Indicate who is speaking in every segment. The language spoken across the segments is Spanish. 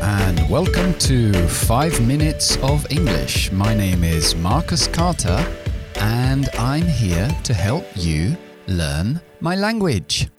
Speaker 1: and welcome to 5 Minutes of English. My name is Marcus Carter, and I'm here to help you learn my language.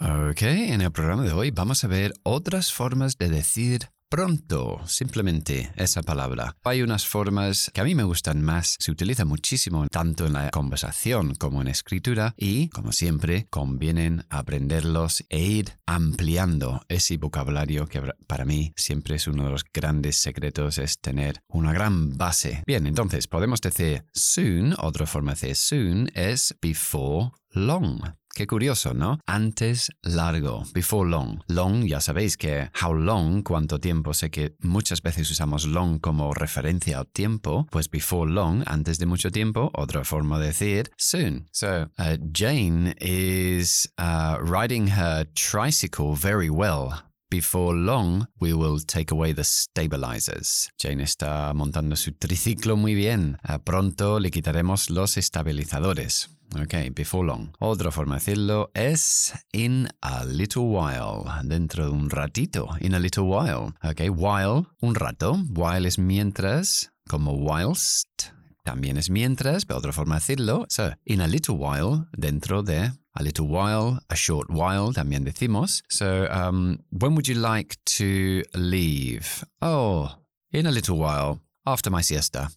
Speaker 1: Ok, en el programa de hoy vamos a ver otras formas de decir pronto, simplemente esa palabra. Hay unas formas que a mí me gustan más, se utiliza muchísimo tanto en la conversación como en escritura y, como siempre, convienen aprenderlos e ir ampliando ese vocabulario que para mí siempre es uno de los grandes secretos, es tener una gran base. Bien, entonces podemos decir soon, otra forma de soon es before long. Qué curioso, ¿no? Antes largo, before long. Long, ya sabéis que how long, cuánto tiempo, sé que muchas veces usamos long como referencia al tiempo, pues before long, antes de mucho tiempo, otra forma de decir soon. So, uh, Jane is uh, riding her tricycle very well. Before long, we will take away the stabilizers. Jane está montando su triciclo muy bien. Uh, pronto le quitaremos los estabilizadores. Ok, before long. Otra forma de decirlo es in a little while. Dentro de un ratito. In a little while. Ok, while, un rato. While es mientras, como whilst. También es mientras, pero otra forma de decirlo. So, in a little while, dentro de a little while, a short while, también decimos. So, um, when would you like to leave? Oh, in a little while, after my siesta.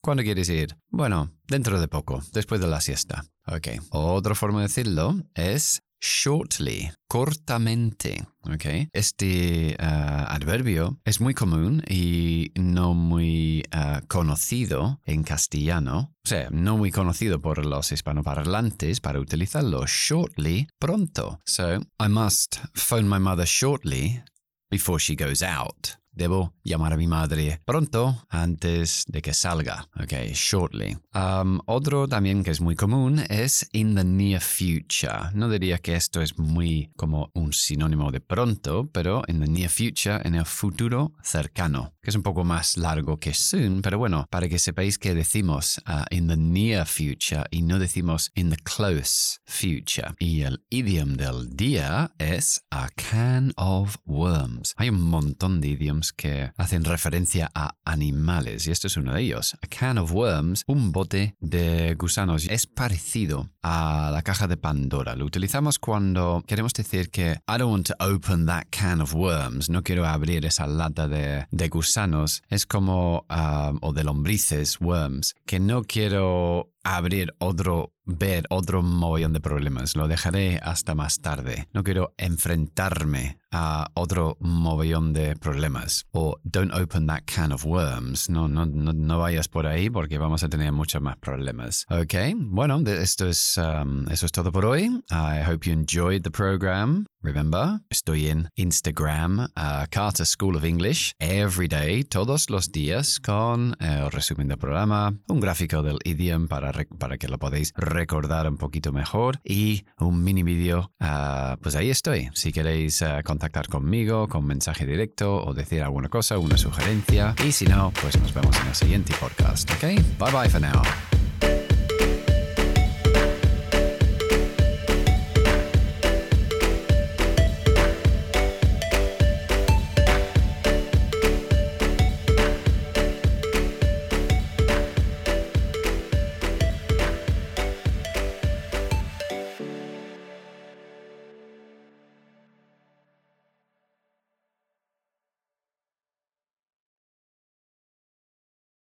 Speaker 1: ¿Cuándo quieres ir? Bueno, dentro de poco, después de la siesta. Ok. Otra forma de decirlo es shortly, cortamente. Okay. Este uh, adverbio es muy común y no muy uh, conocido en castellano. O sea, no muy conocido por los hispanoparlantes para utilizarlo shortly, pronto. So, I must phone my mother shortly before she goes out. Debo llamar a mi madre pronto antes de que salga. Ok, shortly. Um, otro también que es muy común es in the near future. No diría que esto es muy como un sinónimo de pronto, pero in the near future, en el futuro cercano, que es un poco más largo que soon, pero bueno, para que sepáis que decimos uh, in the near future y no decimos in the close future. Y el idiom del día es a can of worms. Hay un montón de idioms que hacen referencia a animales y esto es uno de ellos. A can of worms, un bote de gusanos, es parecido a la caja de Pandora. Lo utilizamos cuando queremos decir que I don't want to open that can of worms, no quiero abrir esa lata de, de gusanos. Es como, um, o de lombrices, worms, que no quiero abrir otro, ver otro montón de problemas. Lo dejaré hasta más tarde. No quiero enfrentarme a otro mogollón de problemas. O don't open that can of worms. No, no, no, no, vayas por ahí porque vamos a tener muchos más problemas. Ok, bueno, esto es, um, eso es todo por hoy. I hope you enjoyed the program. Remember, estoy en Instagram, uh, Carter School of English, every day, todos los días, con el resumen del programa, un gráfico del idioma para, para que lo podáis recordar un poquito mejor y un mini vídeo. Uh, pues ahí estoy. Si queréis uh, contactar conmigo con mensaje directo o decir alguna cosa, una sugerencia. Y si no, pues nos vemos en el siguiente podcast. ¿Ok? Bye bye for now.